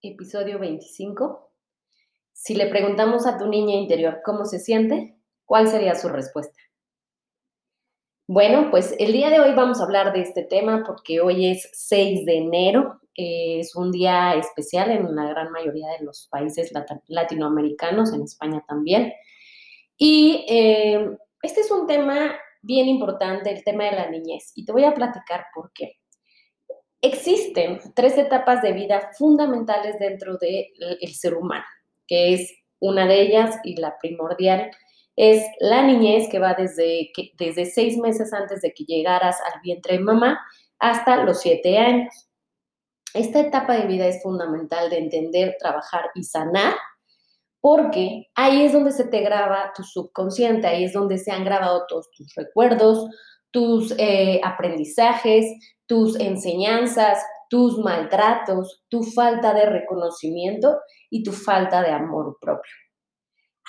Episodio 25. Si le preguntamos a tu niña interior cómo se siente, ¿cuál sería su respuesta? Bueno, pues el día de hoy vamos a hablar de este tema porque hoy es 6 de enero, es un día especial en la gran mayoría de los países latinoamericanos, en España también. Y eh, este es un tema bien importante, el tema de la niñez, y te voy a platicar por qué. Existen tres etapas de vida fundamentales dentro del ser humano, que es una de ellas y la primordial es la niñez que va desde, desde seis meses antes de que llegaras al vientre de mamá hasta los siete años. Esta etapa de vida es fundamental de entender, trabajar y sanar porque ahí es donde se te graba tu subconsciente, ahí es donde se han grabado todos tus recuerdos, tus eh, aprendizajes, tus enseñanzas, tus maltratos, tu falta de reconocimiento y tu falta de amor propio.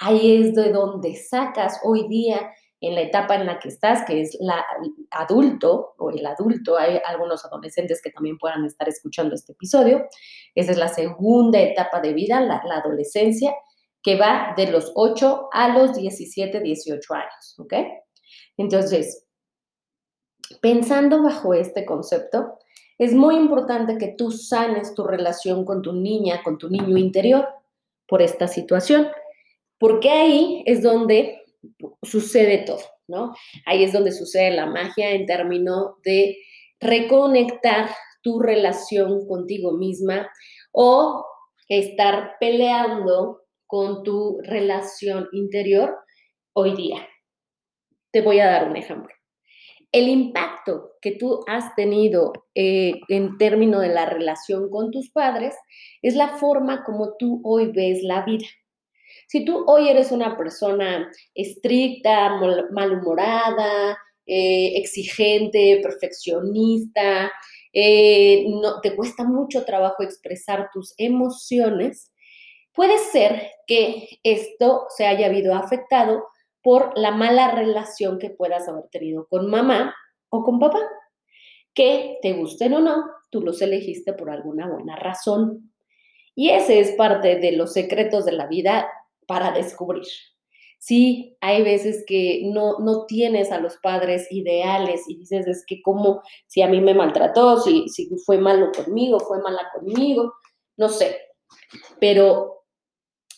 Ahí es de donde sacas hoy día en la etapa en la que estás, que es la adulto o el adulto, hay algunos adolescentes que también puedan estar escuchando este episodio, esa es la segunda etapa de vida, la, adolescencia, que va de los 8 a los 17, 18 años, ¿ok? Entonces, pensando bajo este concepto, es muy importante que tú sanes tu relación con tu niña, con tu niño interior por esta situación, porque ahí es donde sucede todo, ¿no? Ahí es donde sucede la magia en términos de reconectar tu relación contigo misma o estar peleando con tu relación interior hoy día. Te voy a dar un ejemplo. El impacto que tú has tenido eh, en términos de la relación con tus padres es la forma como tú hoy ves la vida. Si tú hoy eres una persona estricta, malhumorada, eh, exigente, perfeccionista, eh, no, te cuesta mucho trabajo expresar tus emociones, Puede ser que esto se haya habido afectado por la mala relación que puedas haber tenido con mamá o con papá. Que te gusten o no, tú los elegiste por alguna buena razón. Y ese es parte de los secretos de la vida para descubrir. Sí, hay veces que no, no tienes a los padres ideales y dices, es que como si a mí me maltrató, si, si fue malo conmigo, fue mala conmigo, no sé. Pero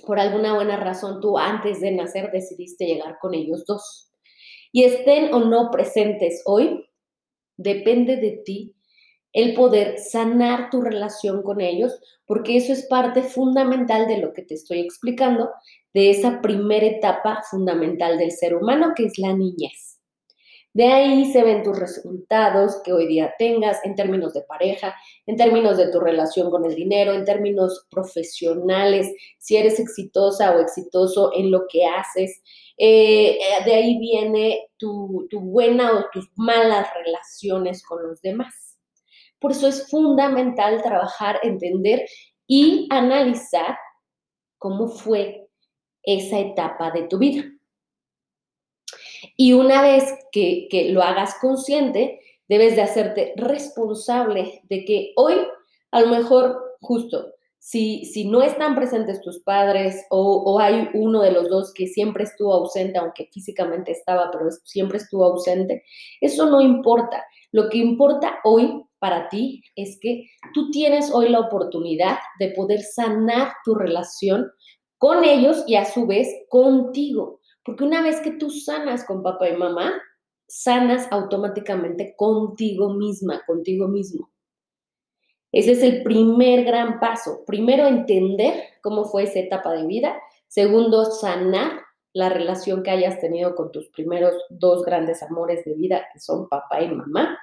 por alguna buena razón tú antes de nacer decidiste llegar con ellos dos. Y estén o no presentes hoy, depende de ti el poder sanar tu relación con ellos, porque eso es parte fundamental de lo que te estoy explicando, de esa primera etapa fundamental del ser humano, que es la niñez. De ahí se ven tus resultados que hoy día tengas en términos de pareja, en términos de tu relación con el dinero, en términos profesionales, si eres exitosa o exitoso en lo que haces. Eh, eh, de ahí viene tu, tu buena o tus malas relaciones con los demás. Por eso es fundamental trabajar, entender y analizar cómo fue esa etapa de tu vida. Y una vez que, lo hagas consciente, debes de hacerte responsable de que hoy, a lo mejor, justo, si, si no están presentes tus padres o, o, hay uno de los dos que siempre estuvo ausente, aunque físicamente estaba, pero siempre estuvo ausente, eso no importa. Lo que importa hoy para ti es que tú tienes hoy la oportunidad de poder sanar tu relación con ellos y a su vez contigo. Porque una vez que tú sanas con papá y mamá, sanas automáticamente contigo misma, contigo mismo. Ese es el primer gran paso. Primero, entender cómo fue esa etapa de vida. Segundo, sanar la relación que hayas tenido con tus primeros dos grandes amores de vida, que son papá y mamá.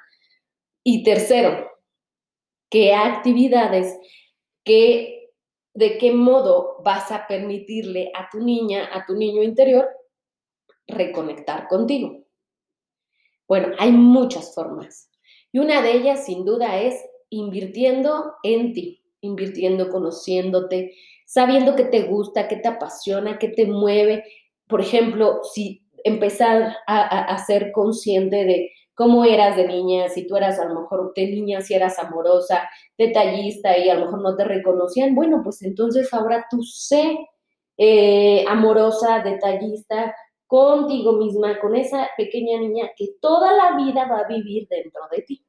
Y tercero, qué actividades, qué de qué modo vas a permitirle a tu niña, a tu niño interior, reconectar contigo. Bueno, hay muchas formas. Y una de ellas, sin duda, es invirtiendo en ti, invirtiendo, conociéndote, sabiendo qué te gusta, qué te apasiona, qué te mueve. Por ejemplo, si empezar a, ser consciente de cómo eras de niña, si tú eras a lo mejor de niña, si eras amorosa, detallista y a lo mejor no te reconocían, bueno, pues entonces ahora tú sé eh, amorosa, detallista contigo misma, con esa pequeña niña que toda la vida va a vivir dentro de ti.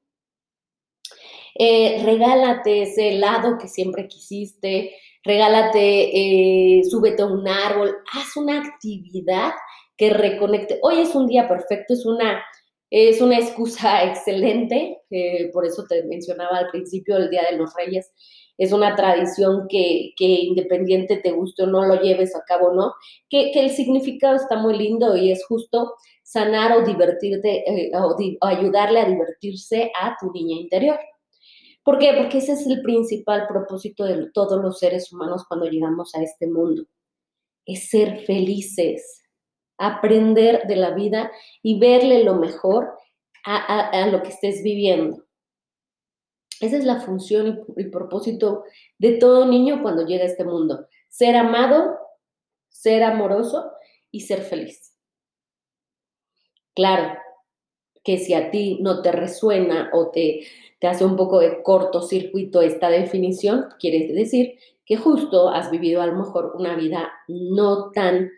Eh, regálate ese helado que siempre quisiste, regálate, eh, súbete a un árbol, haz una actividad que reconecte. Hoy es un día perfecto, es una es una excusa excelente, por eso te mencionaba al principio el Día de los Reyes. Es una tradición que, independiente te guste o no, lo lleves a cabo no, que, el significado está muy lindo y es justo sanar o divertirte eh, o, ayudarle a divertirse a tu niña interior. ¿Por qué? Porque ese es el principal propósito de todos los seres humanos cuando llegamos a este mundo. Es ser felices, aprender de la vida y verle lo mejor a, lo que estés viviendo. Esa es la función y, propósito de todo niño cuando llega a este mundo. Ser amado, ser amoroso y ser feliz. Claro que si a ti no te resuena o te, te hace un poco de cortocircuito esta definición, quiere decir que justo has vivido a lo mejor una vida no tan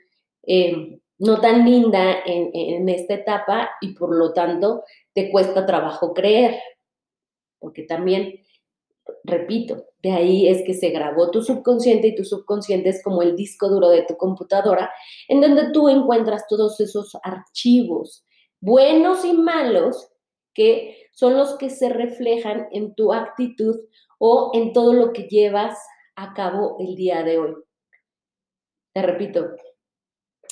eh, no tan linda en, esta etapa y por lo tanto te cuesta trabajo creer. Porque también, repito, de ahí es que se grabó tu subconsciente y tu subconsciente es como el disco duro de tu computadora, en donde tú encuentras todos esos archivos, buenos y malos, que son los que se reflejan en tu actitud o en todo lo que llevas a cabo el día de hoy. Te repito,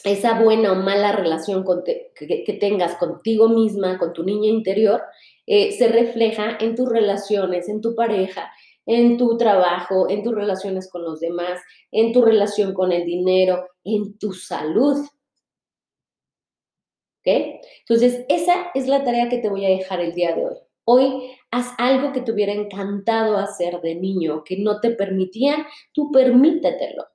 esa buena o mala relación que, tengas contigo misma, con tu niña interior, eh, se refleja en tus relaciones, en tu pareja, en tu trabajo, en tus relaciones con los demás, en tu relación con el dinero, en tu salud. ¿Ok? Entonces, esa es la tarea que te voy a dejar el día de hoy. Hoy haz algo que te hubiera encantado hacer de niño, que no te permitían, tú permítetelo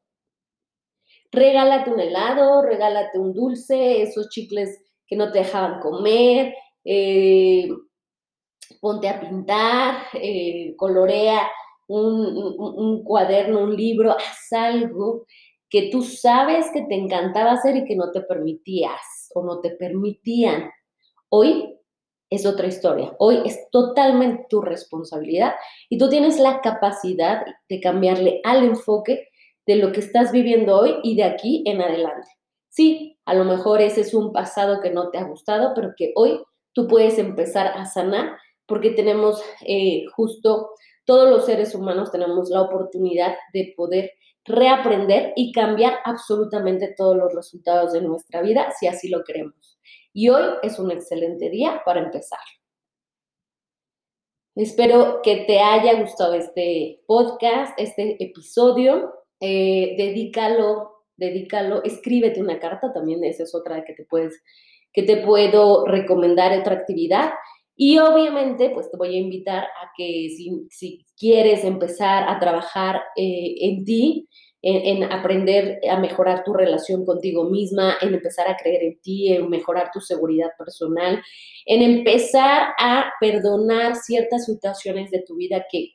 regálate un helado, regálate un dulce, esos chicles que no te dejaban comer, eh, ponte a pintar, eh, colorea un, cuaderno, un libro, haz algo que tú sabes que te encantaba hacer y que no te permitías o no te permitían. Hoy es otra historia. Hoy es totalmente tu responsabilidad y tú tienes la capacidad de cambiarle al enfoque de lo que estás viviendo hoy y de aquí en adelante. Sí, a lo mejor ese es un pasado que no te ha gustado, pero que hoy tú puedes empezar a sanar porque tenemos eh, justo, todos los seres humanos tenemos la oportunidad de poder reaprender y cambiar absolutamente todos los resultados de nuestra vida si así lo queremos. Y hoy es un excelente día para empezar. Espero que te haya gustado este podcast, este episodio eh, dedícalo, dedícalo, escríbete una carta, también esa es otra que te puedes, que te puedo recomendar otra actividad. Y obviamente, pues te voy a invitar a que si, quieres empezar a trabajar eh, en ti, en, en, aprender a mejorar tu relación contigo misma, en empezar a creer en ti, en mejorar tu seguridad personal, en empezar a perdonar ciertas situaciones de tu vida que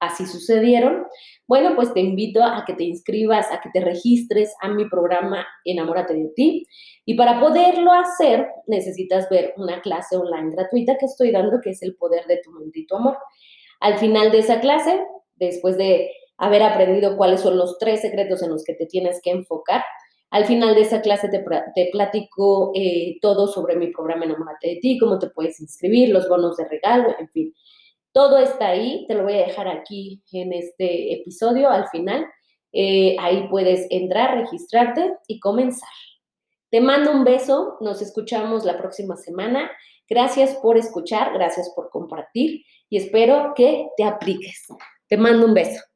así sucedieron, bueno, pues te invito a que te inscribas, a que te registres a mi programa Enamórate de ti. Y para poderlo hacer, necesitas ver una clase online gratuita que estoy dando, que es el poder de tu mente y tu amor. Al final de esa clase, después de haber aprendido cuáles son los tres secretos en los que te tienes que enfocar, al final de esa clase te, te platico eh, todo sobre mi programa Enamórate de ti, cómo te puedes inscribir, los bonos de regalo, en fin. Todo está ahí, te lo voy a dejar aquí en este episodio al final. Eh, ahí puedes entrar, registrarte y comenzar. Te mando un beso, nos escuchamos la próxima semana. Gracias por escuchar, gracias por compartir y espero que te apliques. Te mando un beso.